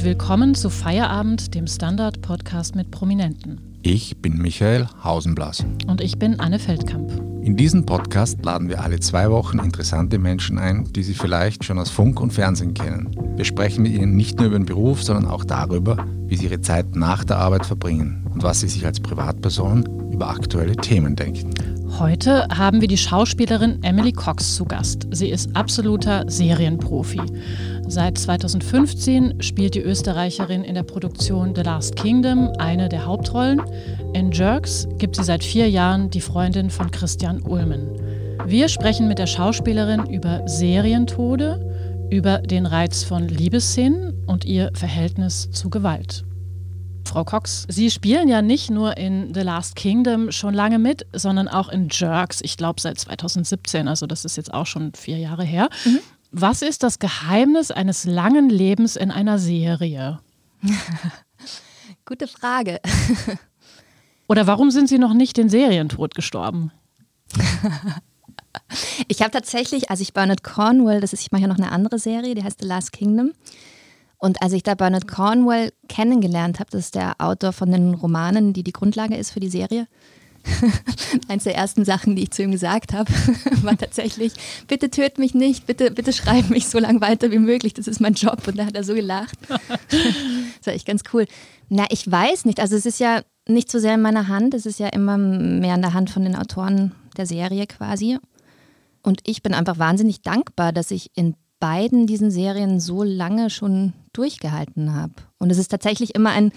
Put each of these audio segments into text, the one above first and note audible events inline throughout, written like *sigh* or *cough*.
und willkommen zu Feierabend, dem Standard-Podcast mit Prominenten. Ich bin Michael Hausenblas. Und ich bin Anne Feldkamp. In diesem Podcast laden wir alle zwei Wochen interessante Menschen ein, die Sie vielleicht schon aus Funk und Fernsehen kennen. Wir sprechen mit ihnen nicht nur über den Beruf, sondern auch darüber, wie sie ihre Zeit nach der Arbeit verbringen und was sie sich als Privatperson über aktuelle Themen denken. Heute haben wir die Schauspielerin Emily Cox zu Gast. Sie ist absoluter Serienprofi. Seit 2015 spielt die Österreicherin in der Produktion The Last Kingdom eine der Hauptrollen. In Jerks gibt sie seit vier Jahren die Freundin von Christian Ulmen. Wir sprechen mit der Schauspielerin über Serientode, über den Reiz von Liebesszenen und ihr Verhältnis zu Gewalt. Frau Cox, Sie spielen ja nicht nur in The Last Kingdom schon lange mit, sondern auch in Jerks, ich glaube seit 2017, also das ist jetzt auch schon vier Jahre her. Mhm. Was ist das Geheimnis eines langen Lebens in einer Serie? *laughs* Gute Frage. Oder warum sind Sie noch nicht den Serientod gestorben? *laughs* ich habe tatsächlich, als ich Bernard Cornwell, das ist, ich mache ja noch eine andere Serie, die heißt The Last Kingdom. Und als ich da Bernard Cornwell kennengelernt habe, das ist der Autor von den Romanen, die die Grundlage ist für die Serie, *laughs* Eins der ersten Sachen, die ich zu ihm gesagt habe, *laughs* war tatsächlich, bitte töt mich nicht, bitte, bitte schreib mich so lange weiter wie möglich, das ist mein Job. Und da hat er so gelacht. *laughs* Das war echt ganz cool. Na, ich weiß nicht. Also es ist ja nicht so sehr in meiner Hand, es ist ja immer mehr in der Hand von den Autoren der Serie quasi. Und ich bin einfach wahnsinnig dankbar, dass ich in beiden diesen Serien so lange schon durchgehalten habe. Und es ist tatsächlich immer ein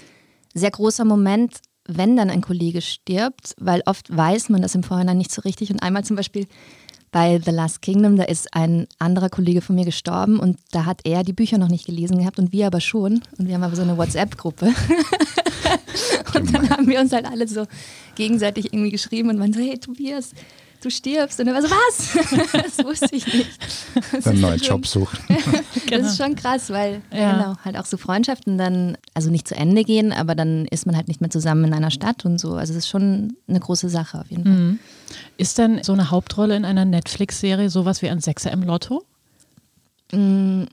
sehr großer Moment, wenn dann ein Kollege stirbt, weil oft weiß man das im Vorhinein nicht so richtig. Und einmal zum Beispiel bei The Last Kingdom, da ist ein anderer Kollege von mir gestorben und da hat er die Bücher noch nicht gelesen gehabt und wir aber schon. Und wir haben aber so eine WhatsApp-Gruppe. *laughs* und dann haben wir uns halt alle so gegenseitig irgendwie geschrieben und waren so, hey Tobias, du stirbst. Und er war so, was? *laughs* das wusste ich nicht. Das einen neuen Job suchen. *laughs* das genau. ist schon krass, weil ja. genau, halt auch so Freundschaften dann, also nicht zu Ende gehen, aber dann ist man halt nicht mehr zusammen in einer Stadt und so. Also es ist schon eine große Sache auf jeden Fall. Mhm. Ist denn so eine Hauptrolle in einer Netflix-Serie sowas wie ein Sechser im Lotto? Mhm.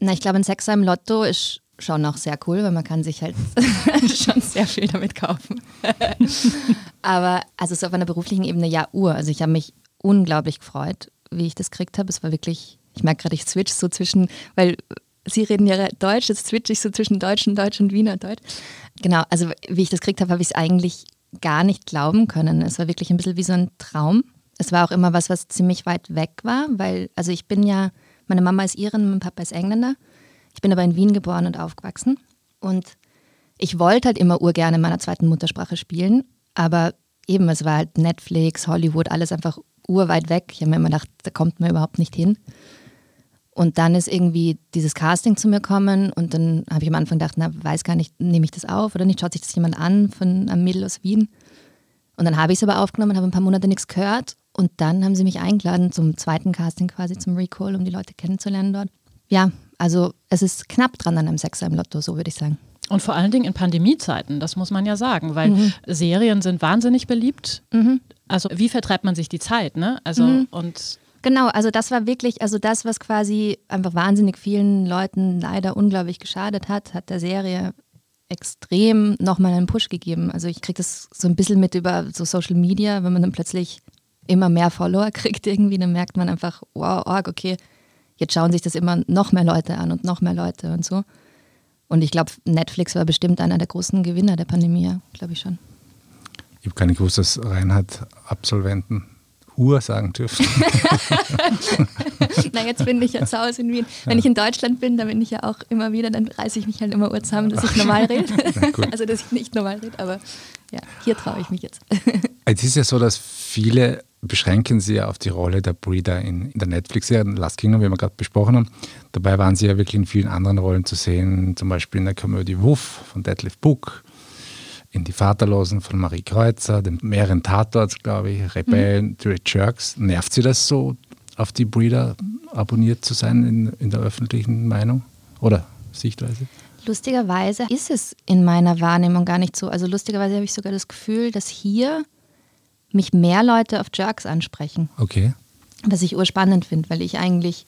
Na, ich glaube, ein Sechser im Lotto ist schon noch sehr cool, weil man kann sich halt *laughs* schon sehr viel damit kaufen. *laughs* Aber also so auf einer beruflichen Ebene ja Uhr. Also ich habe mich unglaublich gefreut, wie ich das gekriegt habe. Es war wirklich, ich merke gerade, ich switch so zwischen, weil Sie reden ja Deutsch, jetzt switch ich so zwischen Deutsch und Deutsch und Wiener Deutsch. Genau, also wie ich das gekriegt habe, habe ich es eigentlich gar nicht glauben können. Es war wirklich ein bisschen wie so ein Traum. Es war auch immer was, was ziemlich weit weg war, weil, also ich bin ja, meine Mama ist Irin, mein Papa ist Engländer. Ich bin aber in Wien geboren und aufgewachsen. Und ich wollte halt immer urgerne in meiner zweiten Muttersprache spielen, aber eben, es war halt Netflix, Hollywood, alles einfach urweit weg. Ich habe mir immer gedacht, da kommt man überhaupt nicht hin. Und dann ist irgendwie dieses Casting zu mir gekommen und dann habe ich am Anfang gedacht, na, weiß gar nicht, nehme ich das auf oder nicht, schaut sich das jemand an von einem Mädel aus Wien. Und dann habe ich es aber aufgenommen, habe ein paar Monate nichts gehört und dann haben sie mich eingeladen zum zweiten Casting quasi, zum Recall, um die Leute kennenzulernen dort. Ja, also es ist knapp dran an einem Sechser im Lotto, so würde ich sagen. Und vor allen Dingen in Pandemiezeiten, das muss man ja sagen, weil mhm. Serien sind wahnsinnig beliebt. Mhm. Also wie vertreibt man sich die Zeit, ne? Also mhm. und Genau, also das war wirklich, also das, was quasi einfach wahnsinnig vielen Leuten leider unglaublich geschadet hat, hat der Serie extrem nochmal einen Push gegeben. Also ich kriege das so ein bisschen mit über so Social Media, wenn man dann plötzlich immer mehr Follower *laughs* kriegt irgendwie, dann merkt man einfach, wow, okay, jetzt schauen sich das immer noch mehr Leute an und noch mehr Leute und so. Und ich glaube, Netflix war bestimmt einer der großen Gewinner der Pandemie, glaube ich schon. Ich habe gar nicht gewusst, dass Reinhard-Absolventen Uhr sagen dürfen. *laughs* Na, jetzt bin ich ja zu Hause in Wien. Wenn ja. ich in Deutschland bin, dann bin ich ja auch immer wieder, dann reiße ich mich halt immer Uhr zusammen, dass ich normal *laughs* rede. also, dass ich nicht normal rede, aber ja, hier traue ich mich jetzt. es ist ja so, dass viele beschränken sie ja auf die Rolle der Breeder in, in der Netflix-Serie Last Kingdom, wie wir gerade besprochen haben. Dabei waren sie ja wirklich in vielen anderen Rollen zu sehen, zum Beispiel in der Komödie Wuff von Detlef Book, in Die Vaterlosen von Marie Kreuzer, den mehreren Tatorts, glaube ich, Rebellen, mhm. The Jerks. Nervt sie das so, auf die Breeder abonniert zu sein in, in der öffentlichen Meinung oder Sichtweise? Lustigerweise ist es in meiner Wahrnehmung gar nicht so. Also lustigerweise habe ich sogar das Gefühl, dass hier mich mehr Leute auf Jerks ansprechen. Okay. Was ich urspannend finde, weil ich eigentlich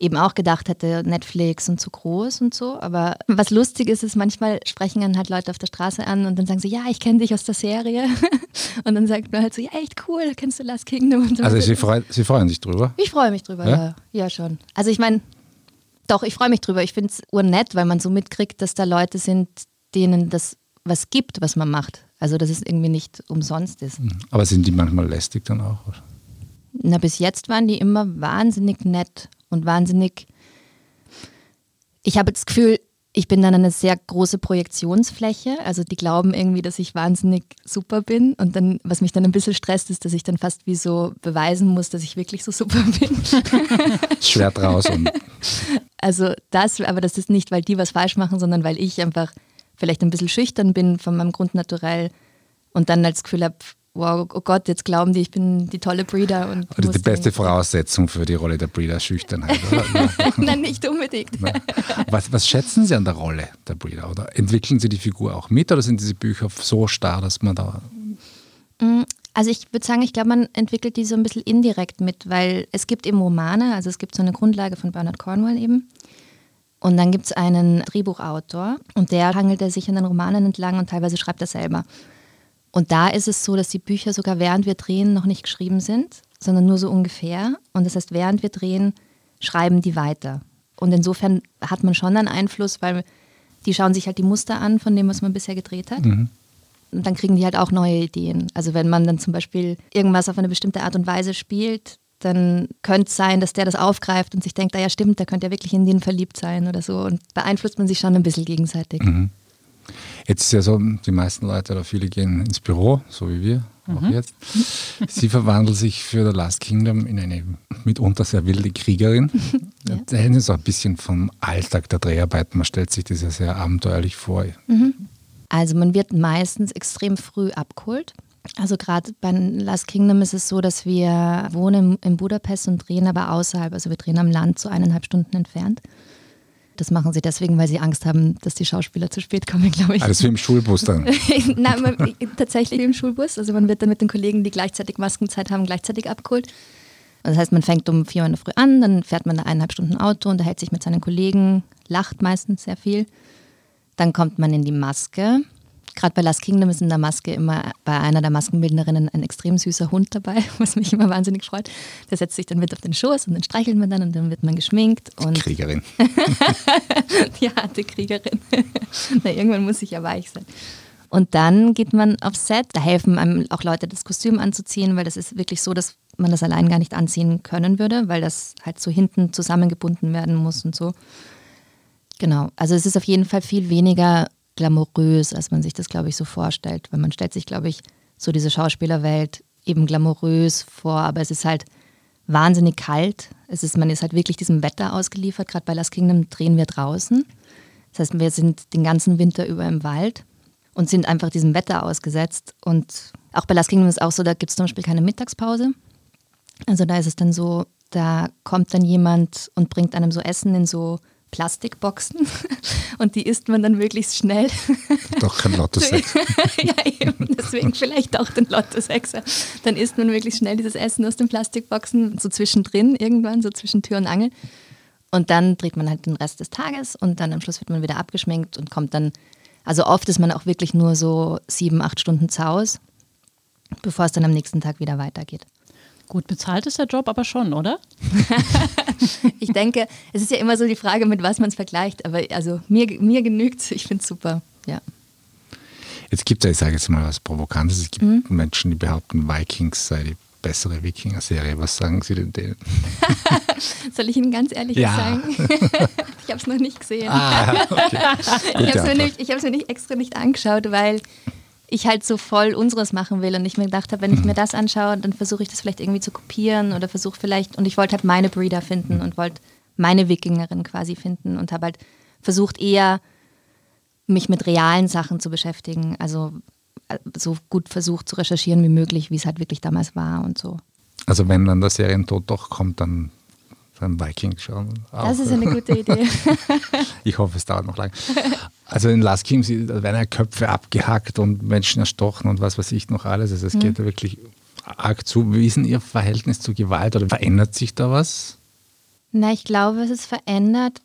eben auch gedacht hätte, Netflix und zu groß und so. Aber was lustig ist, ist, manchmal sprechen dann halt Leute auf der Straße an und dann sagen sie, ja, ich kenne dich aus der Serie. *laughs* und dann sagt man halt so, ja, echt cool, kennst du Last Kingdom? also sie, freu, sie, freuen sich drüber? Ich freue mich drüber, ja. ja. Ja, schon. Also ich meine, doch, ich freue mich drüber. Ich finde es urnett, weil man so mitkriegt, dass da Leute sind, denen das was gibt, was man macht. Also dass es irgendwie nicht umsonst ist. Mhm. Aber sind die manchmal lästig dann auch? Na, bis jetzt waren die immer wahnsinnig nett und wahnsinnig. Ich habe das Gefühl, ich bin dann eine sehr große Projektionsfläche. Also die glauben irgendwie, dass ich wahnsinnig super bin. Und dann, was mich dann ein bisschen stresst, ist, dass ich dann fast wie so beweisen muss, dass ich wirklich so super *laughs* bin. Schwer draußen. Also das, aber das ist nicht, weil die was falsch machen, sondern weil ich einfach vielleicht ein bisschen schüchtern bin von meinem Grundnaturell und dann als Gefühl habe, wow, oh Gott, jetzt glauben die, ich bin die tolle Breeder. Und ist die beste Voraussetzung für die Rolle der Breeder, Schüchternheit? *laughs* Nein, nicht unbedingt. Was, was, schätzen Sie an der Rolle der Breeder? Oder entwickeln Sie die Figur auch mit oder sind diese Bücher so starr, dass man da... Mm, also ich würde sagen, ich glaube, man entwickelt die so ein bisschen indirekt mit, weil es gibt eben Romane, also es gibt so eine Grundlage von Bernard Cornwell eben. Und dann gibt es einen Drehbuchautor und der hangelt er sich an den Romanen entlang und teilweise schreibt er selber. Und da ist es so, dass die Bücher sogar während wir drehen noch nicht geschrieben sind, sondern nur so ungefähr. Und das heißt, während wir drehen, schreiben die weiter. Und insofern hat man schon einen Einfluss, weil die schauen sich halt die Muster an von dem, was man bisher gedreht hat. Mhm. Und dann kriegen die halt auch neue Ideen. Also wenn man dann zum Beispiel irgendwas auf eine bestimmte Art und Weise spielt, dann könnte es sein, dass der das aufgreift und sich denkt, ah ja stimmt, der könnte ja wirklich in den verliebt sein oder so. Und beeinflusst man sich schon ein bisschen gegenseitig. Mhm. Jetzt ist ja so, die meisten Leute oder viele gehen ins Büro, so wie wir, mhm. auch jetzt. Sie verwandelt sich für The Last Kingdom in eine mitunter sehr wilde Kriegerin. *laughs* ja. Erzählen Sie so ein bisschen vom Alltag der Dreharbeiten. Man stellt sich das ja sehr abenteuerlich vor. Mhm. Also man wird meistens extrem früh abgeholt. Also gerade bei Last Kingdom ist es so, dass wir wohnen in Budapest und drehen aber außerhalb. Also wir drehen am Land so eineinhalb Stunden entfernt. Das machen sie deswegen, weil sie Angst haben, dass die Schauspieler zu spät kommen, *laughs* glaube ich. Alles wie im Schulbus dann? *laughs* Nein, man, tatsächlich wie im Schulbus. Also man wird dann mit den Kollegen, die gleichzeitig Maskenzeit haben, gleichzeitig abgeholt. Das heißt, man fängt um vier Uhr in der Früh an, dann fährt man da eineinhalb Stunden Auto, unterhält sich mit seinen Kollegen, lacht meistens sehr viel. Dann kommt man in die Maske, Gerade bei Last Kingdom ist in der Maske immer bei einer der Maskenbildnerinnen ein extrem süßer Hund dabei, *laughs* was mich immer wahnsinnig freut. Der setzt sich dann mit auf den Schoß und dann streichelt man dann und dann wird man geschminkt. Und Kriegerin. *laughs* die harte Kriegerin. *laughs* Na, irgendwann muss ich ja weich sein. Und dann geht man aufs Set. Da helfen einem auch Leute, das Kostüm anzuziehen, weil das ist wirklich so, dass man das allein gar nicht anziehen können würde, weil das halt so hinten zusammengebunden werden muss und so. Genau. Also es ist auf jeden Fall viel weniger glamourös, als man sich das, glaube ich, so vorstellt. Weil man stellt sich, glaube ich, so diese Schauspielerwelt eben glamourös vor, aber es ist halt wahnsinnig kalt. Es ist, man ist halt wirklich diesem Wetter ausgeliefert. Gerade bei Last Kingdom drehen wir draußen. Das heißt, wir sind den ganzen Winter über im Wald und sind einfach diesem Wetter ausgesetzt. Und auch bei Last Kingdom ist es auch so, da gibt es zum Beispiel keine Mittagspause. Also da ist es dann so, da kommt dann jemand und bringt einem so Essen in so Plastikboxen *laughs* und die isst man dann möglichst schnell. *laughs* Doch kein Lotto-Sex. *laughs* ja, eben, deswegen vielleicht auch den Lotto-Sexer. Dann isst man möglichst schnell dieses Essen aus den Plastikboxen, so zwischendrin irgendwann, so zwischen Tür und Angel. Und dann dreht man halt den Rest des Tages und dann am Schluss wird man wieder abgeschminkt und kommt dann, also oft ist man auch wirklich nur so sieben, acht Stunden zu Hause, bevor es dann am nächsten Tag wieder weitergeht. Gut bezahlt ist der Job aber schon, oder? *laughs* ich denke, es ist ja immer so die Frage, mit was man es vergleicht. Aber also mir, mir genügt es, ich finde es super, ja. Jetzt gibt es ja, ich sage jetzt mal was Provokantes, es gibt mhm. Menschen, die behaupten, Vikings sei die bessere Wikinger-Serie. Was sagen Sie denn denen? *laughs* Soll ich Ihnen ganz ehrlich ja. sagen? *laughs* ich habe es noch nicht gesehen. Ah, okay. ich habe es mir, mir nicht extra nicht angeschaut, weil ich halt so voll unseres machen will und ich mir gedacht habe, wenn ich mir das anschaue, dann versuche ich das vielleicht irgendwie zu kopieren oder versuche vielleicht, und ich wollte halt meine Breeder finden und wollte meine Wikingerin quasi finden und habe halt versucht eher mich mit realen Sachen zu beschäftigen, also äh, so gut versucht zu recherchieren wie möglich, wie es halt wirklich damals war und so. Also wenn dann der Serientod doch kommt, dann beim Viking schauen. Das ist eine gute Idee. *laughs* ich hoffe, es dauert noch lange. *laughs* Also in Last King werden ja Köpfe abgehackt und Menschen erstochen und was weiß ich noch alles. Also es mhm. geht wirklich arg zu. Wie ist denn Ihr Verhältnis zu Gewalt oder verändert sich da was? Na, ich glaube, was es verändert,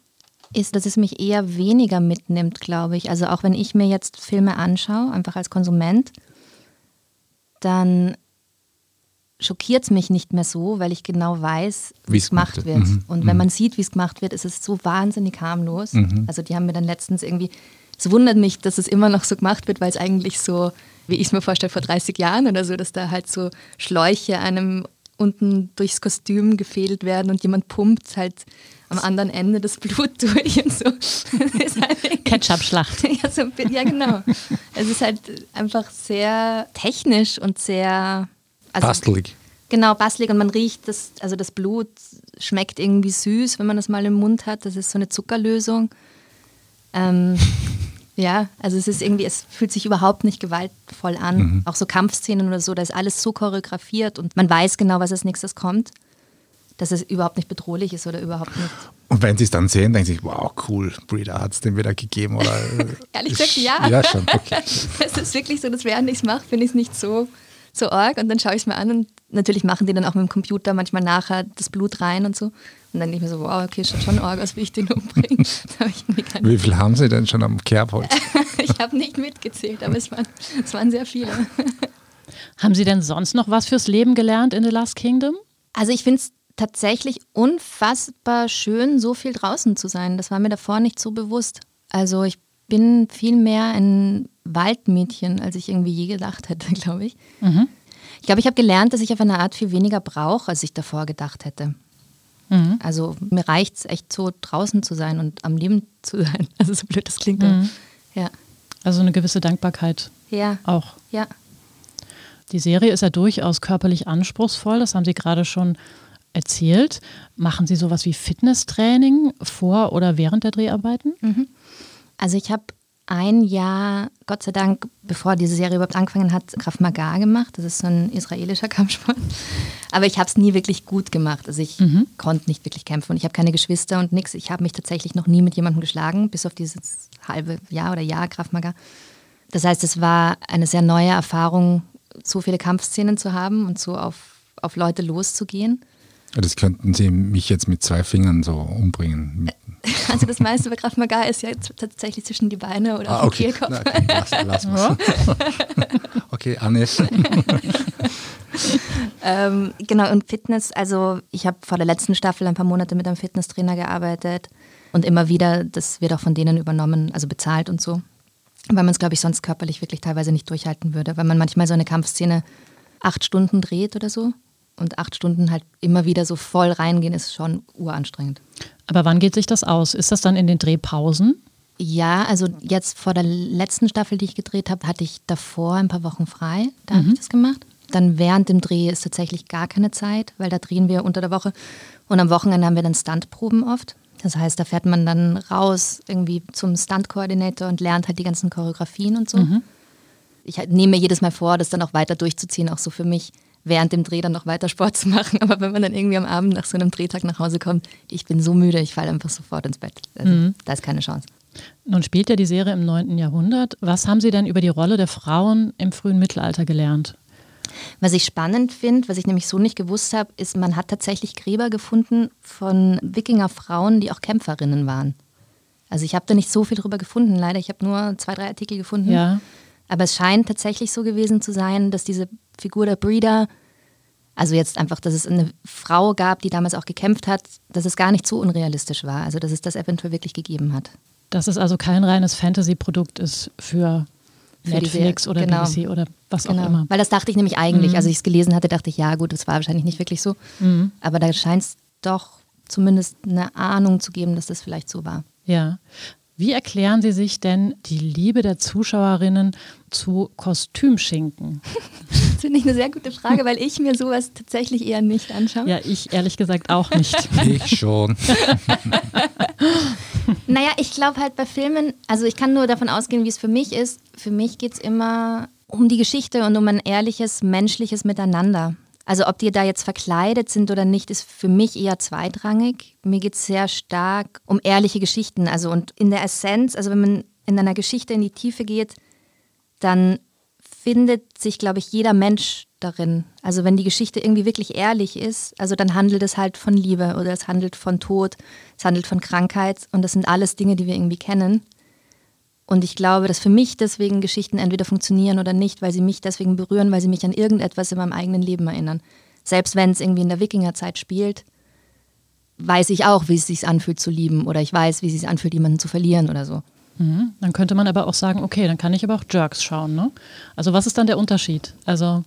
ist, dass es mich eher weniger mitnimmt, glaube ich. Also auch wenn ich mir jetzt Filme anschaue, einfach als Konsument, dann schockiert es mich nicht mehr so, weil ich genau weiß, wie es gemacht wird. Mhm. Und wenn mhm. man sieht, wie es gemacht wird, ist es so wahnsinnig harmlos. Mhm. Also die haben mir dann letztens irgendwie, es wundert mich, dass es immer noch so gemacht wird, weil es eigentlich so, wie ich es mir vorstelle, vor 30 Jahren oder so, dass da halt so Schläuche einem unten durchs Kostüm gefädelt werden und jemand pumpt halt am anderen Ende das Blut *laughs* durch und so. Halt *laughs* Ketchup-Schlacht. *laughs* Ja, so, ja, genau. Es ist halt einfach sehr technisch und sehr also, bastelig. Genau, bastelig und man riecht das, also das Blut schmeckt irgendwie süß, wenn man das mal im Mund hat. Das ist so eine Zuckerlösung. Ähm, ja, also es ist irgendwie, es fühlt sich überhaupt nicht gewaltvoll an. Mhm. Auch so Kampfszenen oder so, da ist alles so choreografiert und man weiß genau, was als nächstes kommt, dass es überhaupt nicht bedrohlich ist oder überhaupt nicht. Und wenn sie es dann sehen, denken sie, wow, cool, Breeder hat es dem wieder gegeben. Oder *laughs* Ehrlich gesagt, ja. Ja, schon. Okay. *laughs* es ist wirklich so, dass während ich es mache, finde ich es nicht so so arg und dann schaue ich es mir an und natürlich machen die dann auch mit dem Computer manchmal nachher das Blut rein und so. Und dann denke ich mir so, wow, okay, schaut schon arg aus, wie ich den umbringe. *laughs* wie viel haben Sie denn schon am Kerbholz? *laughs* ich habe nicht mitgezählt, aber es waren, es waren sehr viele. *laughs* haben Sie denn sonst noch was fürs Leben gelernt in The Last Kingdom? Also ich finde es tatsächlich unfassbar schön, so viel draußen zu sein. Das war mir davor nicht so bewusst. Also ich bin viel mehr ein Waldmädchen, als ich irgendwie je gedacht hätte, glaube ich. Mhm. Ich glaube, ich habe gelernt, dass ich auf eine Art viel weniger brauche, als ich davor gedacht hätte. Mhm. Also mir reicht es echt so, draußen zu sein und am Leben zu sein. *laughs* Also so blöd das klingt. Mhm. Ja. Also eine gewisse Dankbarkeit ja. auch. Ja. Die Serie ist ja durchaus körperlich anspruchsvoll, das haben Sie gerade schon erzählt. Machen Sie sowas wie Fitnesstraining vor oder während der Dreharbeiten? Mhm. Also ich habe ein Jahr, Gott sei Dank, bevor diese Serie überhaupt angefangen hat, Krav Maga gemacht. Das ist so ein israelischer Kampfsport. Aber ich habe es nie wirklich gut gemacht. Also ich mhm. konnte nicht wirklich kämpfen und ich habe keine Geschwister und nichts. Ich habe mich tatsächlich noch nie mit jemandem geschlagen, bis auf dieses halbe Jahr oder Jahr Krav Maga. Das heißt, es war eine sehr neue Erfahrung, so viele Kampfszenen zu haben und so auf, auf Leute loszugehen. Das könnten Sie mich jetzt mit zwei Fingern so umbringen. *laughs* Also das meiste bei Kraft Maga ist ja tatsächlich zwischen die Beine oder ah, auf okay. den Kehlkopf. Na, okay, lass, lass *laughs* okay, Anne. *laughs* ähm, genau, und Fitness, also ich habe vor der letzten Staffel ein paar Monate mit einem Fitnesstrainer gearbeitet und immer wieder, das wird auch von denen übernommen, also bezahlt und so. Weil man es, glaube ich, sonst körperlich wirklich teilweise nicht durchhalten würde. Weil man manchmal so eine Kampfszene acht Stunden dreht oder so und acht Stunden halt immer wieder so voll reingehen, ist schon uranstrengend. Aber wann geht sich das aus? Ist das dann in den Drehpausen? Ja, also jetzt vor der letzten Staffel, die ich gedreht habe, hatte ich davor ein paar Wochen frei. Da mhm. habe ich das gemacht. Dann während dem Dreh ist tatsächlich gar keine Zeit, weil da drehen wir unter der Woche. Und am Wochenende haben wir dann Stuntproben oft. Das heißt, da fährt man dann raus irgendwie zum Stunt-Koordinator und lernt halt die ganzen Choreografien und so. Mhm. Ich nehme mir jedes Mal vor, das dann auch weiter durchzuziehen, auch so für mich während dem Dreh dann noch weiter Sport zu machen. *laughs* Aber wenn man dann irgendwie am Abend nach so einem Drehtag nach Hause kommt, ich bin so müde, ich falle einfach sofort ins Bett. Also, mhm. Da ist keine Chance. Nun spielt ja die Serie im 9. Jahrhundert. Was haben Sie denn über die Rolle der Frauen im frühen Mittelalter gelernt? Was ich spannend finde, was ich nämlich so nicht gewusst habe, ist, man hat tatsächlich Gräber gefunden von Wikingerfrauen, die auch Kämpferinnen waren. Also ich habe da nicht so viel drüber gefunden, leider. Ich habe nur zwei, drei Artikel gefunden. Ja. Aber es scheint tatsächlich so gewesen zu sein, dass diese Figur der Breeder, also jetzt einfach, dass es eine Frau gab, die damals auch gekämpft hat, dass es gar nicht so unrealistisch war. Also dass es das eventuell wirklich gegeben hat. Dass es also kein reines Fantasy-Produkt ist für, für Netflix oder genau. BBC oder was genau. auch immer. Weil das dachte ich nämlich eigentlich, mhm. als ich es gelesen hatte, dachte ich, ja gut, das war wahrscheinlich nicht wirklich so. Mhm. Aber da scheint es doch zumindest eine Ahnung zu geben, dass das vielleicht so war. Ja. Wie erklären Sie sich denn die Liebe der Zuschauerinnen zu Kostümschinken? *laughs* Das finde ich eine sehr gute Frage, weil ich mir sowas tatsächlich eher nicht anschaue. Ja, ich ehrlich gesagt auch nicht. *laughs* ich schon. *laughs* naja, ich glaube halt bei Filmen, also ich kann nur davon ausgehen, wie es für mich ist. Für mich geht es immer um die Geschichte und um ein ehrliches, menschliches Miteinander. Also ob die da jetzt verkleidet sind oder nicht, ist für mich eher zweitrangig. Mir geht es sehr stark um ehrliche Geschichten. Also und in der Essenz, also wenn man in einer Geschichte in die Tiefe geht, dann findet sich, glaube ich, jeder Mensch darin. Also wenn die Geschichte irgendwie wirklich ehrlich ist, also dann handelt es halt von Liebe oder es handelt von Tod, es handelt von Krankheit und das sind alles Dinge, die wir irgendwie kennen. Und ich glaube, dass für mich deswegen Geschichten entweder funktionieren oder nicht, weil sie mich deswegen berühren, weil sie mich an irgendetwas in meinem eigenen Leben erinnern. Selbst wenn es irgendwie in der Wikingerzeit spielt, weiß ich auch, wie es sich anfühlt zu lieben oder ich weiß, wie es sich anfühlt, jemanden zu verlieren oder so. Mhm. Dann könnte man aber auch sagen, okay, dann kann ich aber auch Jerks schauen. Ne? Also was ist dann der Unterschied? Also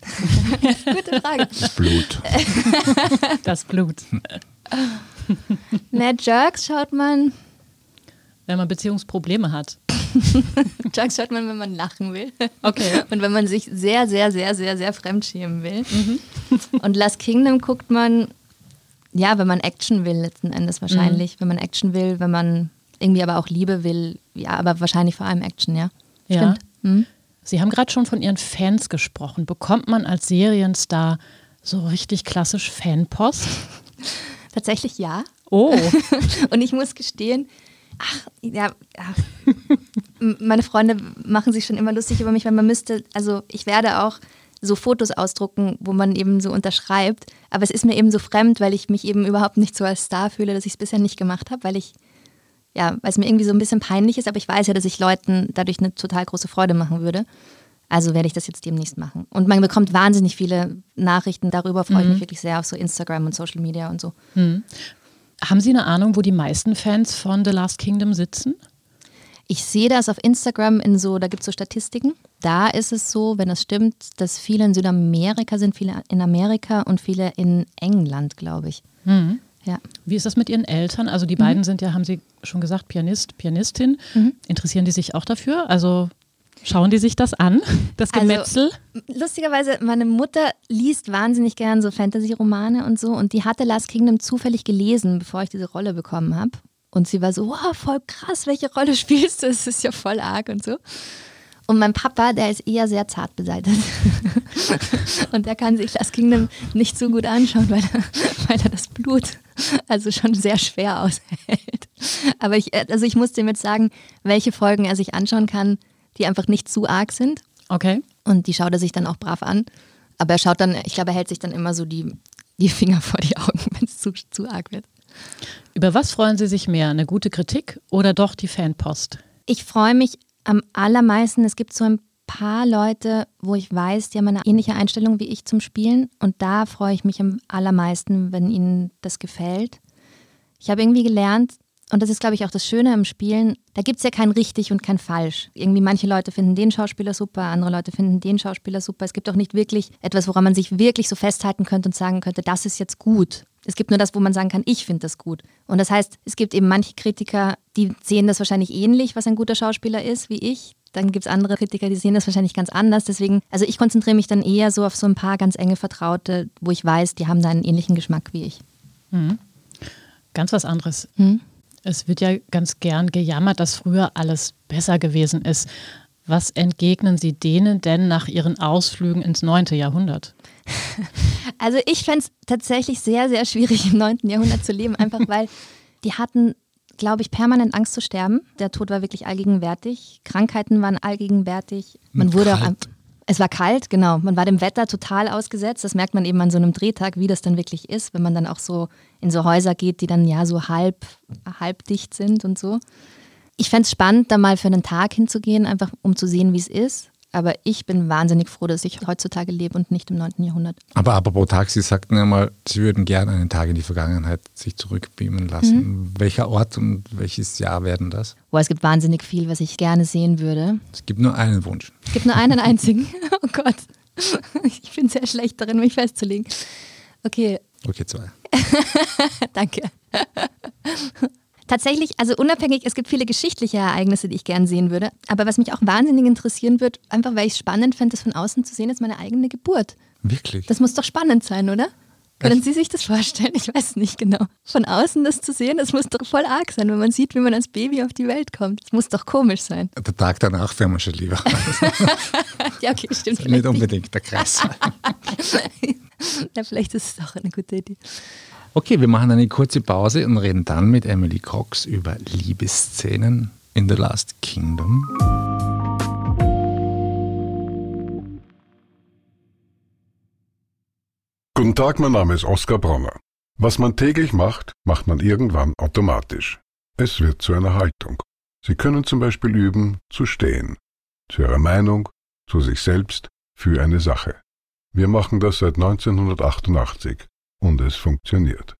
*laughs* Gute Frage. Das Blut. das Blut. *laughs* Na, Jerks schaut man. Wenn man Beziehungsprobleme hat. *laughs* Jerks schaut man, wenn man lachen will. Okay. *laughs* Und wenn man sich sehr, sehr, sehr, sehr, sehr fremdschämen will. Mhm. *laughs* Und Last Kingdom guckt man, ja, wenn man Action will, letzten Endes wahrscheinlich. Mhm. Wenn man Action will, wenn man irgendwie aber auch Liebe will. Ja, aber wahrscheinlich vor allem Action, ja. Ja. Stimmt. Mhm. Sie haben gerade schon von Ihren Fans gesprochen. Bekommt man als Serienstar so richtig klassisch Fanpost? Tatsächlich ja. Oh. Und ich muss gestehen, ach, ja, ach. meine Freunde machen sich schon immer lustig über mich, weil man müsste, also ich werde auch so Fotos ausdrucken, wo man eben so unterschreibt. Aber es ist mir eben so fremd, weil ich mich eben überhaupt nicht so als Star fühle, dass ich es bisher nicht gemacht habe, weil ich ja, weil es mir irgendwie so ein bisschen peinlich ist, aber ich weiß ja, dass ich Leuten dadurch eine total große Freude machen würde. Also werde ich das jetzt demnächst machen. Und man bekommt wahnsinnig viele Nachrichten. Darüber freue mhm. ich mich wirklich sehr auf so Instagram und Social Media und so. Mhm. Haben Sie eine Ahnung, wo die meisten Fans von The Last Kingdom sitzen? Ich sehe das auf Instagram in so, da gibt es so Statistiken. Da ist es so, wenn das stimmt, dass viele in Südamerika sind, viele in Amerika und viele in England, glaube ich. Mhm. Ja. Wie ist das mit Ihren Eltern? Also die mhm. beiden sind ja, haben Sie schon gesagt, Pianist, Pianistin. Mhm. Interessieren die sich auch dafür? Also schauen die sich das an, das also, Gemetzel? Also, lustigerweise, meine Mutter liest wahnsinnig gern so Fantasy-Romane und so und die hatte Last Kingdom zufällig gelesen, bevor ich diese Rolle bekommen habe. Und sie war so, wow, voll krass, welche Rolle *laughs* spielst du? Das ist ja voll arg und so. Und mein Papa, der ist eher sehr zart beseitigt. *laughs* und der kann sich Last Kingdom nicht so gut anschauen, weil er, weil er das Blut also schon sehr schwer aushält. Aber ich, also ich muss dem jetzt sagen, welche Folgen er sich anschauen kann, die einfach nicht zu arg sind. Okay. Und die schaut er sich dann auch brav an. Aber er schaut dann, ich glaube, er hält sich dann immer so die, die Finger *laughs* vor die Augen, wenn es zu, zu arg wird. Über was freuen Sie sich mehr? Eine gute Kritik oder doch die Fanpost? Ich freue mich am allermeisten, es gibt so ein paar Leute, wo ich weiß, die haben eine ähnliche Einstellung wie ich zum Spielen und da freue ich mich am allermeisten, wenn ihnen das gefällt. Ich habe irgendwie gelernt, und das ist, glaube ich, auch das Schöne am Spielen, da gibt es ja kein richtig und kein falsch. Irgendwie manche Leute finden den Schauspieler super, andere Leute finden den Schauspieler super. Es gibt auch nicht wirklich etwas, woran man sich wirklich so festhalten könnte und sagen könnte, das ist jetzt gut. Es gibt nur das, wo man sagen kann, ich finde das gut. Und das heißt, es gibt eben manche Kritiker, die sehen das wahrscheinlich ähnlich, was ein guter Schauspieler ist, wie ich. Dann gibt es andere Kritiker, die sehen das wahrscheinlich ganz anders. Deswegen, also ich konzentriere mich dann eher so auf so ein paar ganz enge Vertraute, wo ich weiß, die haben da einen ähnlichen Geschmack wie ich. Mhm. Ganz was anderes. Mhm. Es wird ja ganz gern gejammert, dass früher alles besser gewesen ist. Was entgegnen Sie denen denn nach Ihren Ausflügen ins 9. Jahrhundert? *laughs* Also ich fände es tatsächlich sehr, sehr schwierig im 9. Jahrhundert zu leben, einfach weil die hatten, glaube ich, permanent Angst zu sterben. Der Tod war wirklich allgegenwärtig. Krankheiten waren allgegenwärtig. Man wurde auch. Es war kalt, genau. Man war dem Wetter total ausgesetzt. Das merkt man eben an so einem Drehtag, wie das dann wirklich ist, wenn man dann auch so in so Häuser geht, die dann ja so halb, halb dicht sind und so. Ich fände es spannend, da mal für einen Tag hinzugehen, einfach um zu sehen, wie es ist. Aber ich bin wahnsinnig froh, dass ich heutzutage lebe und nicht im 9. Jahrhundert. Aber apropos Tag, Sie sagten ja mal, Sie würden gerne einen Tag in die Vergangenheit sich zurückbeamen lassen. Mhm. Welcher Ort und welches Jahr werden das? Boah, es gibt wahnsinnig viel, was ich gerne sehen würde. Es gibt nur einen Wunsch. Es gibt nur einen einzigen. *laughs* *laughs* oh Gott. Ich bin sehr schlecht darin, mich festzulegen. Okay. Okay, zwei. *laughs* Danke. Tatsächlich, also unabhängig, es gibt viele geschichtliche Ereignisse, die ich gern sehen würde. Aber was mich auch wahnsinnig interessieren wird, einfach weil ich es spannend fände, das von außen zu sehen, ist meine eigene Geburt. Wirklich? Das muss doch spannend sein, oder? Können Sie sich das vorstellen? Ich weiß nicht genau. Von außen das zu sehen, das muss doch voll arg sein, wenn man sieht, wie man als Baby auf die Welt kommt. Das muss doch komisch sein. Der Tag danach wäre man schon lieber. *laughs* ja, okay, stimmt. Nicht unbedingt der Kreis. *laughs* ja, vielleicht ist es auch eine gute Idee. Okay, wir machen eine kurze Pause und reden dann mit Emily Cox über Liebesszenen in The Last Kingdom. Guten Tag, mein Name ist Oskar Bronner. Was man täglich macht, macht man irgendwann automatisch. Es wird zu einer Haltung. Sie können zum Beispiel üben, zu stehen, zu Ihrer Meinung, zu sich selbst, für eine Sache. Wir machen das seit 1988 und es funktioniert.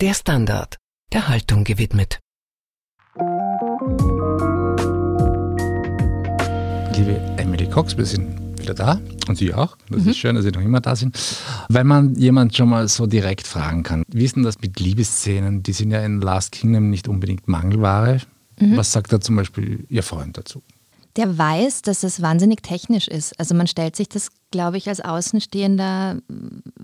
Der Standard, der Haltung gewidmet. Liebe Emily Cox, wir sind wieder da und Sie auch. Das mhm. ist schön, dass Sie noch immer da sind. Weil man jemand schon mal so direkt fragen kann, wie ist denn das mit Liebesszenen? Die sind ja in Last Kingdom nicht unbedingt Mangelware. Mhm. Was sagt da zum Beispiel Ihr Freund dazu? Der weiß, dass es wahnsinnig technisch ist. Also man stellt sich das, glaube ich, als Außenstehender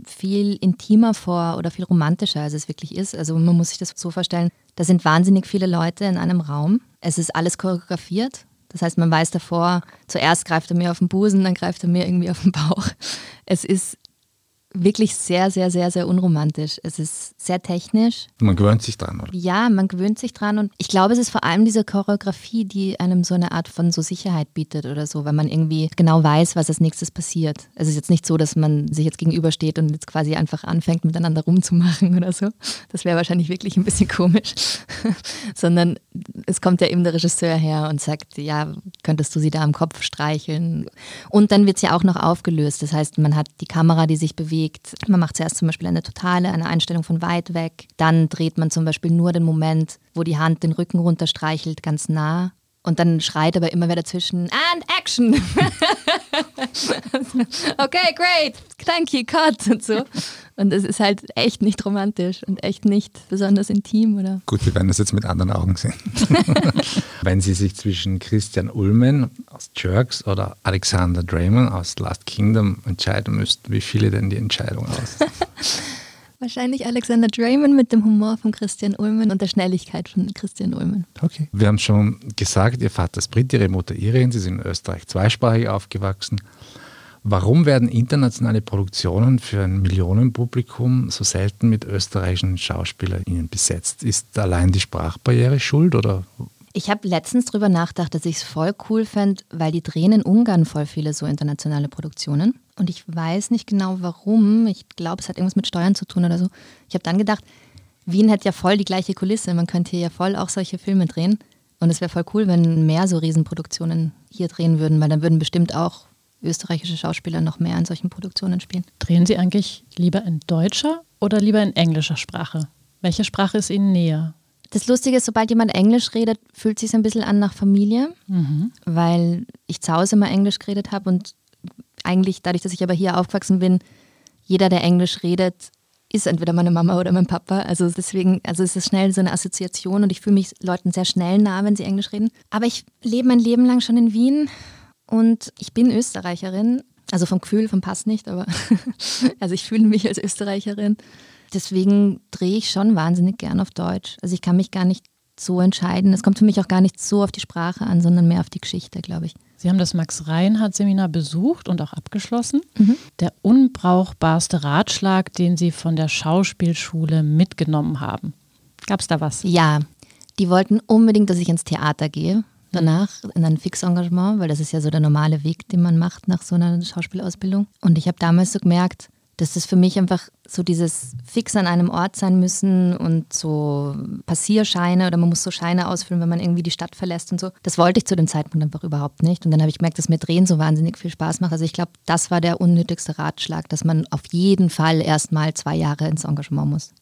viel intimer vor oder viel romantischer, als es wirklich ist. Also man muss sich das so vorstellen, da sind wahnsinnig viele Leute in einem Raum. Es ist alles choreografiert. Das heißt, man weiß davor, zuerst greift er mir auf den Busen, dann greift er mir irgendwie auf den Bauch. Es ist wirklich sehr, sehr, sehr, sehr unromantisch. Es ist sehr technisch. Man gewöhnt sich dran, oder? Ja, man gewöhnt sich dran. Und ich glaube, es ist vor allem diese Choreografie, die einem so eine Art von so Sicherheit bietet oder so, weil man irgendwie genau weiß, was als nächstes passiert. Es ist jetzt nicht so, dass man sich jetzt gegenübersteht und jetzt quasi einfach anfängt, miteinander rumzumachen oder so. Das wäre wahrscheinlich wirklich ein bisschen komisch. *laughs* Sondern es kommt ja eben der Regisseur her und sagt, ja, könntest du sie da am Kopf streicheln? Und dann wird es ja auch noch aufgelöst. Das heißt, man hat die Kamera, die sich bewegt, bewegt. Man macht zuerst zum Beispiel eine totale, eine Einstellung von weit weg. Dann dreht man zum Beispiel nur den Moment, wo die Hand den Rücken runterstreichelt, ganz nah. Und dann schreit aber immer wer dazwischen, and action! *laughs* okay, great, thank you, cut und so. Und es ist halt echt nicht romantisch und echt nicht besonders intim, oder? Gut, wir werden das jetzt mit anderen Augen sehen. *laughs* Wenn Sie sich zwischen Christian Ulmen aus Jerks oder Alexander Draymond aus Last Kingdom entscheiden müssten, wie viele denn die Entscheidung aus? *laughs* Wahrscheinlich Alexander Draymond mit dem Humor von Christian Ulmen und der Schnelligkeit von Christian Ulmen. Okay. Wir haben schon gesagt, Ihr Vater ist Brit, Ihre Mutter Irin, Sie sind in Österreich zweisprachig aufgewachsen. Warum werden internationale Produktionen für ein Millionenpublikum so selten mit österreichischen SchauspielerInnen besetzt? Ist allein die Sprachbarriere schuld oder ich habe letztens darüber nachgedacht, dass ich es voll cool fände, weil die drehen in Ungarn voll viele so internationale Produktionen. Und ich weiß nicht genau warum. Ich glaube, es hat irgendwas mit Steuern zu tun oder so. Ich habe dann gedacht, Wien hätte ja voll die gleiche Kulisse. Man könnte hier ja voll auch solche Filme drehen. Und es wäre voll cool, wenn mehr so Riesenproduktionen hier drehen würden, weil dann würden bestimmt auch österreichische Schauspieler noch mehr an solchen Produktionen spielen. Drehen Sie eigentlich lieber in deutscher oder lieber in englischer Sprache? Welche Sprache ist Ihnen näher? Das Lustige ist, sobald jemand Englisch redet, fühlt es sich ein bisschen an nach Familie, mhm. weil ich zu Hause immer Englisch geredet habe und eigentlich dadurch, dass ich aber hier aufgewachsen bin, jeder, der Englisch redet, ist entweder meine Mama oder mein Papa. Also deswegen, also es ist schnell so eine Assoziation und ich fühle mich Leuten sehr schnell nah, wenn sie Englisch reden. Aber ich lebe mein Leben lang schon in Wien und ich bin Österreicherin. Also vom Gefühl, vom Pass nicht, aber *laughs* also ich fühle mich als Österreicherin. Deswegen drehe ich schon wahnsinnig gern auf Deutsch. Also ich kann mich gar nicht so entscheiden. Es kommt für mich auch gar nicht so auf die Sprache an, sondern mehr auf die Geschichte, glaube ich. Sie haben das Max-Reinhardt-Seminar besucht und auch abgeschlossen. Mhm. Der unbrauchbarste Ratschlag, den Sie von der Schauspielschule mitgenommen haben. Gab es da was? Ja, die wollten unbedingt, dass ich ins Theater gehe. Danach in ein Fixengagement, weil das ist ja so der normale Weg, den man macht nach so einer Schauspielausbildung. Und ich habe damals so gemerkt, dass das für mich einfach so dieses fix an einem Ort sein müssen und so Passierscheine oder man muss so Scheine ausfüllen, wenn man irgendwie die Stadt verlässt und so. Das wollte ich zu dem Zeitpunkt einfach überhaupt nicht. Und dann habe ich gemerkt, dass mir Drehen so wahnsinnig viel Spaß macht. Also ich glaube, das war der unnötigste Ratschlag, dass man auf jeden Fall erst mal zwei Jahre ins Engagement muss.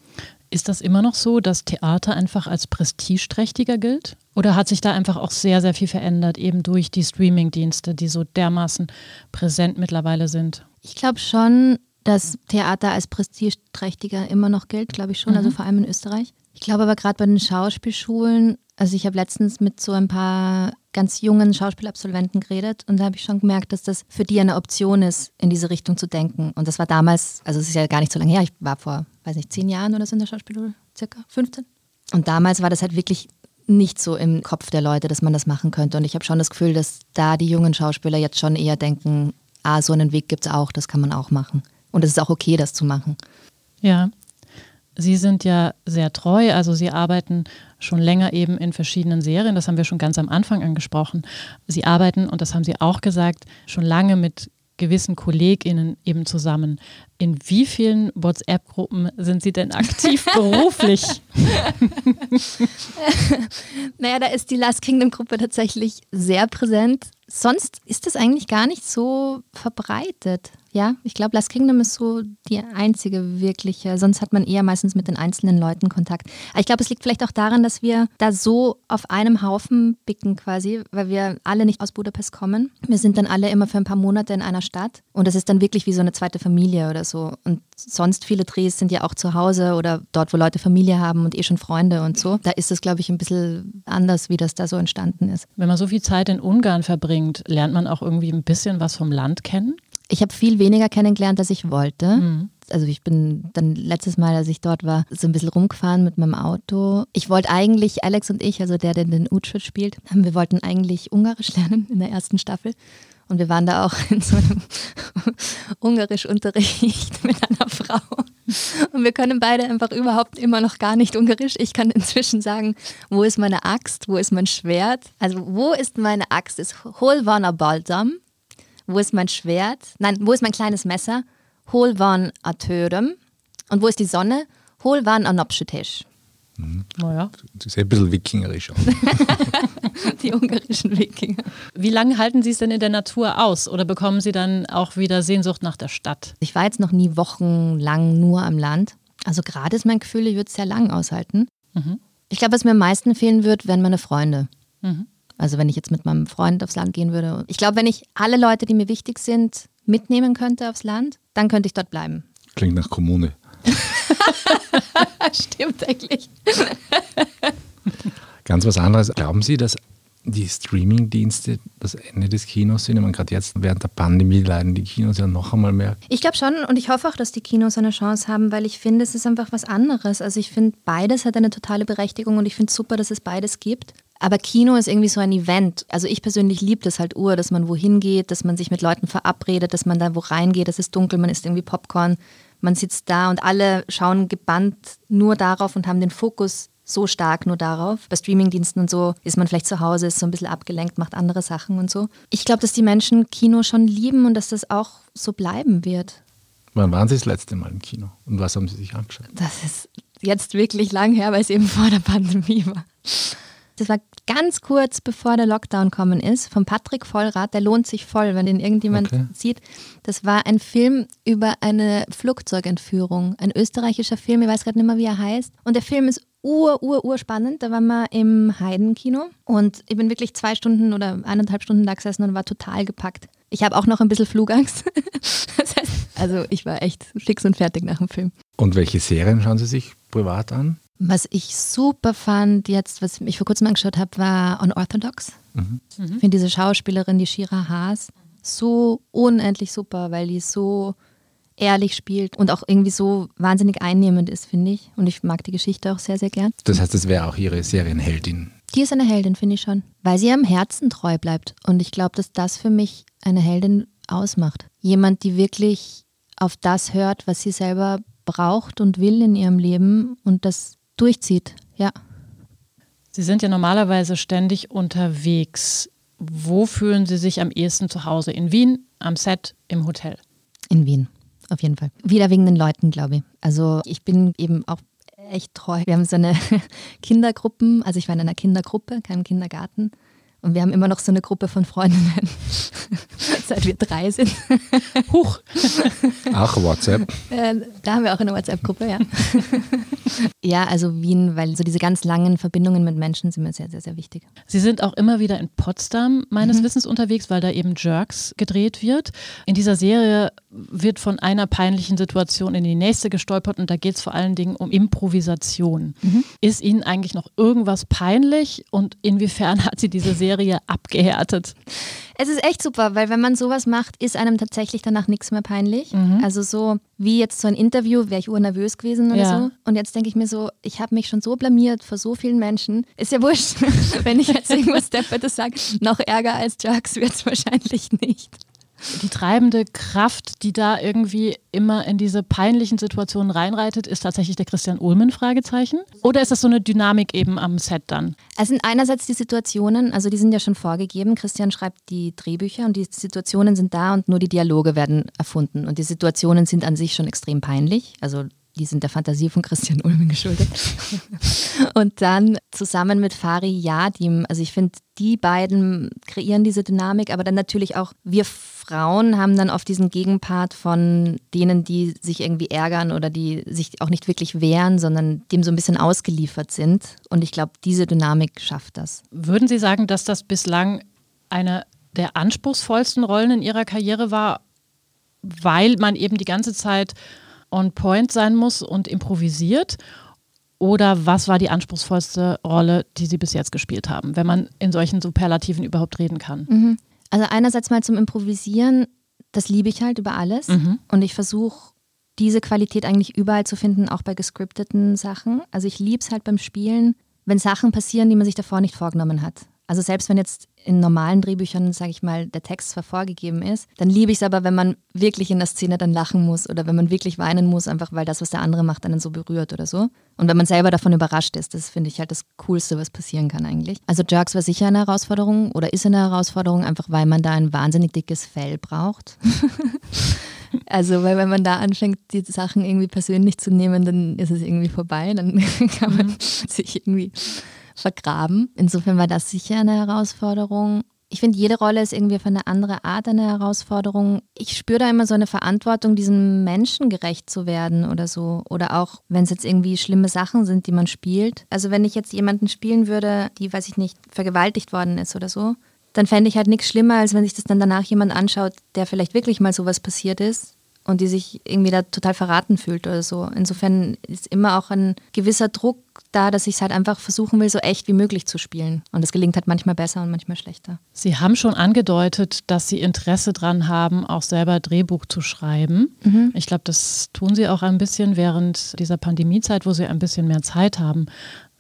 Ist das immer noch so, dass Theater einfach als prestigeträchtiger gilt? Oder hat sich da einfach auch sehr, sehr viel verändert, eben durch die Streaming-Dienste, die so dermaßen präsent mittlerweile sind? Ich glaube schon, dass Theater als prestigeträchtiger immer noch gilt, glaube ich schon, also mhm. also vor allem in Österreich. Ich glaube aber gerade bei den Schauspielschulen, also ich habe letztens mit so ein paar ganz jungen Schauspielabsolventen geredet und da habe ich schon gemerkt, dass das für die eine Option ist, in diese Richtung zu denken. Und das war damals, also es ist ja gar nicht so lange her, ich war vor, weiß nicht, zehn Jahren oder so in der Schauspielschule, circa 15. Und damals war das halt wirklich nicht so im Kopf der Leute, dass man das machen könnte. Und ich habe schon das Gefühl, dass da die jungen Schauspieler jetzt schon eher denken, ah, so einen Weg gibt es auch, das kann man auch machen. Und es ist auch okay, das zu machen. Ja. Sie sind ja sehr treu, also Sie arbeiten schon länger eben in verschiedenen Serien, das haben wir schon ganz am Anfang angesprochen. Sie arbeiten, und das haben Sie auch gesagt, schon lange mit gewissen KollegInnen eben zusammen. In wie vielen WhatsApp-Gruppen sind Sie denn aktiv *laughs* beruflich? *laughs* naja, da ist die Last Kingdom-Gruppe tatsächlich sehr präsent. Sonst ist das eigentlich gar nicht so verbreitet. Ja, ich glaube, Last Kingdom ist so die einzige wirkliche. Sonst hat man eher meistens mit den einzelnen Leuten Kontakt. Aber ich glaube, es liegt vielleicht auch daran, dass wir da so auf einem Haufen bicken quasi, weil wir alle nicht aus Budapest kommen. Wir sind dann alle immer für ein paar Monate in einer Stadt und das ist dann wirklich wie so eine zweite Familie oder so. Und sonst viele Drehs sind ja auch zu Hause oder dort, wo Leute Familie haben und eh schon Freunde und so. Da ist es, glaube ich, ein bisschen anders, wie das da so entstanden ist. Wenn man so viel Zeit in Ungarn verbringt, lernt man auch irgendwie ein bisschen was vom Land kennen? Ich habe viel weniger kennengelernt, als ich wollte. Mhm. Also ich bin dann letztes Mal, als ich dort war, so ein bisschen rumgefahren mit meinem Auto. Ich wollte eigentlich, Alex und ich, also der, der den Utschwitz spielt, *laughs* wir wollten eigentlich Ungarisch lernen in der ersten Staffel. Und wir waren da auch *laughs* in so einem Ungarischunterricht *laughs* mit einer Frau. Und wir können beide einfach überhaupt immer noch gar nicht Ungarisch. Ich kann inzwischen sagen, wo ist meine Axt, wo ist mein Schwert? Also wo ist meine Axt? Ist Holvana Baldam. Wo ist mein Schwert? Nein, wo ist mein kleines Messer? Hol van a törem. Und wo ist die Sonne? Hol van a napschetisch. Mhm. Naja. Das ist ein bisschen wikingerisch. *laughs* die ungarischen Wikinger. Wie lange halten Sie es denn in der Natur aus oder bekommen Sie dann auch wieder Sehnsucht nach der Stadt? Ich war jetzt noch nie wochenlang nur am Land. Also gerade ist mein Gefühl, ich würde es sehr lang aushalten. Mhm. Ich glaube, was mir am meisten fehlen wird, wären meine Freunde. Mhm. Also wenn ich jetzt mit meinem Freund aufs Land gehen würde. Ich glaube, wenn ich alle Leute, die mir wichtig sind, mitnehmen könnte aufs Land, dann könnte ich dort bleiben. Klingt nach Kommune. *laughs* Stimmt eigentlich. Ganz was anderes. Glauben Sie, dass die Streaming-Dienste das Ende des Kinos sind? Ich meine, gerade jetzt während der Pandemie leiden die Kinos ja noch einmal mehr. Ich glaube schon und ich hoffe auch, dass die Kinos eine Chance haben, weil ich finde, es ist einfach was anderes. Also ich finde, beides hat eine totale Berechtigung und ich finde es super, dass es beides gibt. Aber Kino ist irgendwie so ein Event. Also ich persönlich liebe das halt ur, dass man wohin geht, dass man sich mit Leuten verabredet, dass man da wo reingeht, es ist dunkel, man isst irgendwie Popcorn, man sitzt da und alle schauen gebannt nur darauf und haben den Fokus so stark nur darauf. Bei Streamingdiensten und so ist man vielleicht zu Hause, ist so ein bisschen abgelenkt, macht andere Sachen und so. Ich glaube, dass die Menschen Kino schon lieben und dass das auch so bleiben wird. Wann waren Sie das letzte Mal im Kino und was haben Sie sich angeschaut? Das ist jetzt wirklich lang her, weil es eben vor der Pandemie war. Das war ganz kurz bevor der Lockdown kommen ist, von Patrick Vollrath. Der lohnt sich voll, wenn den irgendjemand okay. sieht. Das war ein Film über eine Flugzeugentführung. Ein österreichischer Film, ich weiß gerade nicht mehr, wie er heißt. Und der Film ist ur, ur, ur spannend. Da waren wir im Heidenkino und ich bin wirklich zwei Stunden oder eineinhalb Stunden da gesessen und war total gepackt. Ich habe auch noch ein bisschen Flugangst. *laughs* das heißt, also ich war echt fix und fertig nach dem Film. Und welche Serien schauen Sie sich privat an? Was ich super fand, jetzt, was ich vor kurzem angeschaut habe, war Unorthodox. Mhm. Ich finde diese Schauspielerin, die Shira Haas, so unendlich super, weil die so ehrlich spielt und auch irgendwie so wahnsinnig einnehmend ist, finde ich. Und ich mag die Geschichte auch sehr, sehr gern. Das heißt, es wäre auch ihre Serienheldin. Die ist eine Heldin, finde ich schon, weil sie ihrem Herzen treu bleibt. Und ich glaube, dass das für mich eine Heldin ausmacht. Jemand, die wirklich auf das hört, was sie selber braucht und will in ihrem Leben und das durchzieht, ja. Sie sind ja normalerweise ständig unterwegs. Wo fühlen Sie sich am ehesten zu Hause? In Wien, am Set, im Hotel? In Wien, auf jeden Fall. Wieder wegen den Leuten, glaube ich. Also ich bin eben auch echt treu. Wir haben so eine *laughs* Kindergruppen, also ich war in einer Kindergruppe, keinem Kindergarten. Und wir haben immer noch so eine Gruppe von Freundinnen, *laughs* seit wir drei sind. Huch. Ach, WhatsApp. Äh, da haben wir auch eine WhatsApp-Gruppe, ja. *laughs* ja, also Wien, weil so diese ganz langen Verbindungen mit Menschen sind mir sehr, sehr, sehr wichtig. Sie sind auch immer wieder in Potsdam meines mhm. Wissens unterwegs, weil da eben Jerks gedreht wird. In dieser Serie wird von einer peinlichen Situation in die nächste gestolpert und da geht es vor allen Dingen um Improvisation. Mhm. Ist Ihnen eigentlich noch irgendwas peinlich und inwiefern *laughs* hat sie diese Serie abgehärtet? Es ist echt super, weil wenn man sowas macht, ist einem tatsächlich danach nichts mehr peinlich. Mhm. Also so wie jetzt so ein Interview, wäre ich urnervös gewesen oder ja. so. Und jetzt denke ich mir so, ich habe mich schon so blamiert vor so vielen Menschen. Ist ja wurscht, *laughs* wenn ich jetzt irgendwas Deppertes sage. Noch ärger als Jerks wird es wahrscheinlich nicht. Die treibende Kraft, die da irgendwie immer in diese peinlichen Situationen reinreitet, ist tatsächlich der Christian Ullmann, Fragezeichen? Oder ist das so eine Dynamik eben am Set dann? Es sind einerseits die Situationen, also die sind ja schon vorgegeben. Christian schreibt die Drehbücher und die Situationen sind da und nur die Dialoge werden erfunden. Und die Situationen sind an sich schon extrem peinlich. Also die sind der Fantasie von Christian Ulmen geschuldet. und dann zusammen mit Fari Yadim, also ich finde, die beiden kreieren diese Dynamik, aber dann natürlich auch wir Frauen haben dann oft diesen Gegenpart von denen, die sich irgendwie ärgern oder die sich auch nicht wirklich wehren, sondern dem so ein bisschen ausgeliefert sind. Und ich glaube, diese Dynamik schafft das. Würden Sie sagen, dass das bislang eine der anspruchsvollsten Rollen in Ihrer Karriere war, weil man eben die ganze Zeit on point sein muss und improvisiert? Oder was war die anspruchsvollste Rolle, die Sie bis jetzt gespielt haben, wenn man in solchen Superlativen überhaupt reden kann? Mhm. Also einerseits mal zum Improvisieren, das liebe ich halt über alles. Mhm. Und ich versuche diese Qualität eigentlich überall zu finden, auch bei gescripteten Sachen. Also ich liebe es halt beim Spielen, wenn Sachen passieren, die man sich davor nicht vorgenommen hat. Also selbst wenn jetzt in normalen Drehbüchern, sage ich mal, der Text zwar vorgegeben ist, dann liebe ich es aber, wenn man wirklich in der Szene dann lachen muss oder wenn man wirklich weinen muss, einfach weil das, was der andere macht, einen so berührt oder so. Und wenn man selber davon überrascht ist, das finde ich halt das Coolste, was passieren kann eigentlich. Also Jerks war sicher eine Herausforderung oder ist eine Herausforderung, einfach weil man da ein wahnsinnig dickes Fell braucht. *laughs* Also, weil wenn man da anfängt, die Sachen irgendwie persönlich zu nehmen, dann ist es irgendwie vorbei. Dann *laughs* kann man mhm. sich irgendwie vergraben. Insofern war das sicher eine Herausforderung. Ich finde, jede Rolle ist irgendwie auf eine andere Art eine Herausforderung. Ich spüre da immer so eine Verantwortung, diesem Menschen gerecht zu werden oder so. Oder auch, wenn es jetzt irgendwie schlimme Sachen sind, die man spielt. Also wenn ich jetzt jemanden spielen würde, die, weiß ich nicht, vergewaltigt worden ist oder so, dann fände ich halt nichts schlimmer, als wenn sich das dann danach jemand anschaut, der vielleicht wirklich mal sowas passiert ist und die sich irgendwie da total verraten fühlt oder so. Insofern ist immer auch ein gewisser Druck da, dass ich es halt einfach versuchen will, so echt wie möglich zu spielen. Und das gelingt halt manchmal besser und manchmal schlechter. Sie haben schon angedeutet, dass Sie Interesse daran haben, auch selber Drehbuch zu schreiben. Mhm. Ich glaube, das tun Sie auch ein bisschen während dieser Pandemiezeit, wo Sie ein bisschen mehr Zeit haben.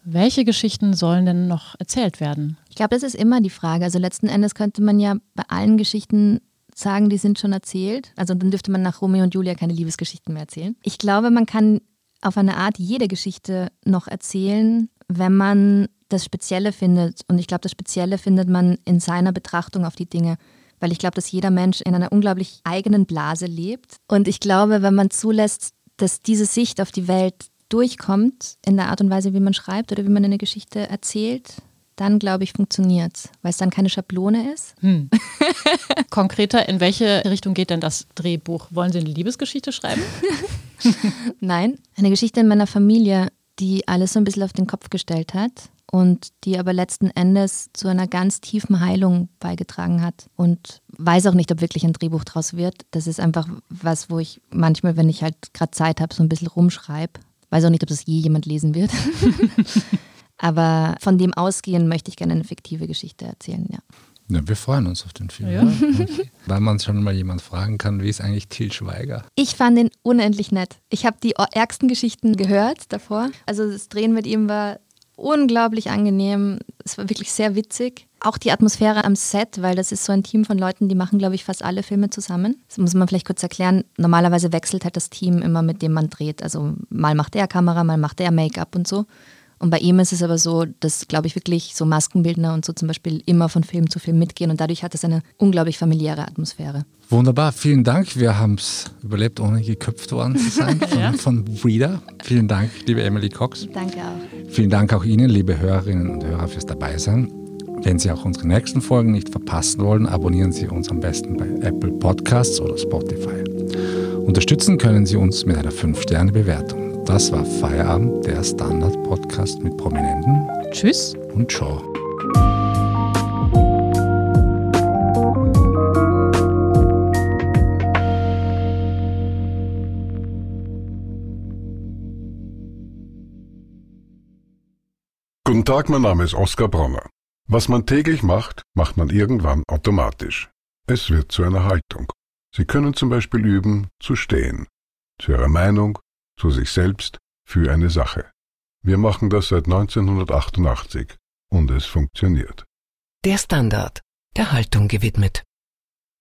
Welche Geschichten sollen denn noch erzählt werden? Ich glaube, das ist immer die Frage. Also letzten Endes könnte man ja bei allen Geschichten sagen, die sind schon erzählt. Also dann dürfte man nach Romeo und Julia keine Liebesgeschichten mehr erzählen. Ich glaube, man kann auf eine Art jede Geschichte noch erzählen, wenn man das Spezielle findet. Und ich glaube, das Spezielle findet man in seiner Betrachtung auf die Dinge. Weil ich glaube, dass jeder Mensch in einer unglaublich eigenen Blase lebt. Und ich glaube, wenn man zulässt, dass diese Sicht auf die Welt durchkommt in der Art und Weise, wie man schreibt oder wie man eine Geschichte erzählt, dann glaube ich, funktioniert es, weil es dann keine Schablone ist. Hm. *laughs* Konkreter, in welche Richtung geht denn das Drehbuch? Wollen Sie eine Liebesgeschichte schreiben? *laughs* Nein, eine Geschichte in meiner Familie, die alles so ein bisschen auf den Kopf gestellt hat und die aber letzten Endes zu einer ganz tiefen Heilung beigetragen hat und weiß auch nicht, ob wirklich ein Drehbuch draus wird. Das ist einfach was, wo ich manchmal, wenn ich halt gerade Zeit habe, so ein bisschen rumschreibe. Weiß auch nicht, ob das je jemand lesen wird. *laughs* Aber von dem ausgehen möchte ich gerne eine fiktive Geschichte erzählen, ja. Ja, wir freuen uns auf den Film. Ja. Okay. Weil man schon mal jemand fragen kann, wie ist eigentlich Til Schweiger? Ich fand ihn unendlich nett. Ich habe die ärgsten Geschichten gehört davor. Also das Drehen mit ihm war unglaublich angenehm. Es war wirklich sehr witzig. Auch die Atmosphäre am Set, weil das ist so ein Team von Leuten, die machen, glaube ich, fast alle Filme zusammen. Das muss man vielleicht kurz erklären. Normalerweise wechselt halt das Team immer, mit dem man dreht. Also mal macht er Kamera, mal macht er Make-up und so. Und bei ihm ist es aber so, dass, glaube ich, wirklich so Maskenbildner und so zum Beispiel immer von Film zu Film mitgehen und dadurch hat es eine unglaublich familiäre Atmosphäre. Wunderbar, vielen Dank. Wir haben es überlebt, ohne geköpft worden zu sein *laughs* von, ja. von Breeder. Vielen Dank, liebe Emily Cox. Danke auch. Vielen Dank auch Ihnen, liebe Hörerinnen und Hörer, fürs Dabeisein. Wenn Sie auch unsere nächsten Folgen nicht verpassen wollen, abonnieren Sie uns am besten bei Apple Podcasts oder Spotify. Unterstützen können Sie uns mit einer 5-Sterne-Bewertung. Das war Feierabend, der Standard-Podcast mit Prominenten. Tschüss und ciao. Guten Tag, mein Name ist Oskar Bronner. Was man täglich macht, macht man irgendwann automatisch. Es wird zu einer Haltung. Sie können zum Beispiel üben, zu stehen, zu Ihrer Meinung, zu sich selbst, für eine Sache. Wir machen das seit 1988 und es funktioniert. Der Standard, der Haltung gewidmet.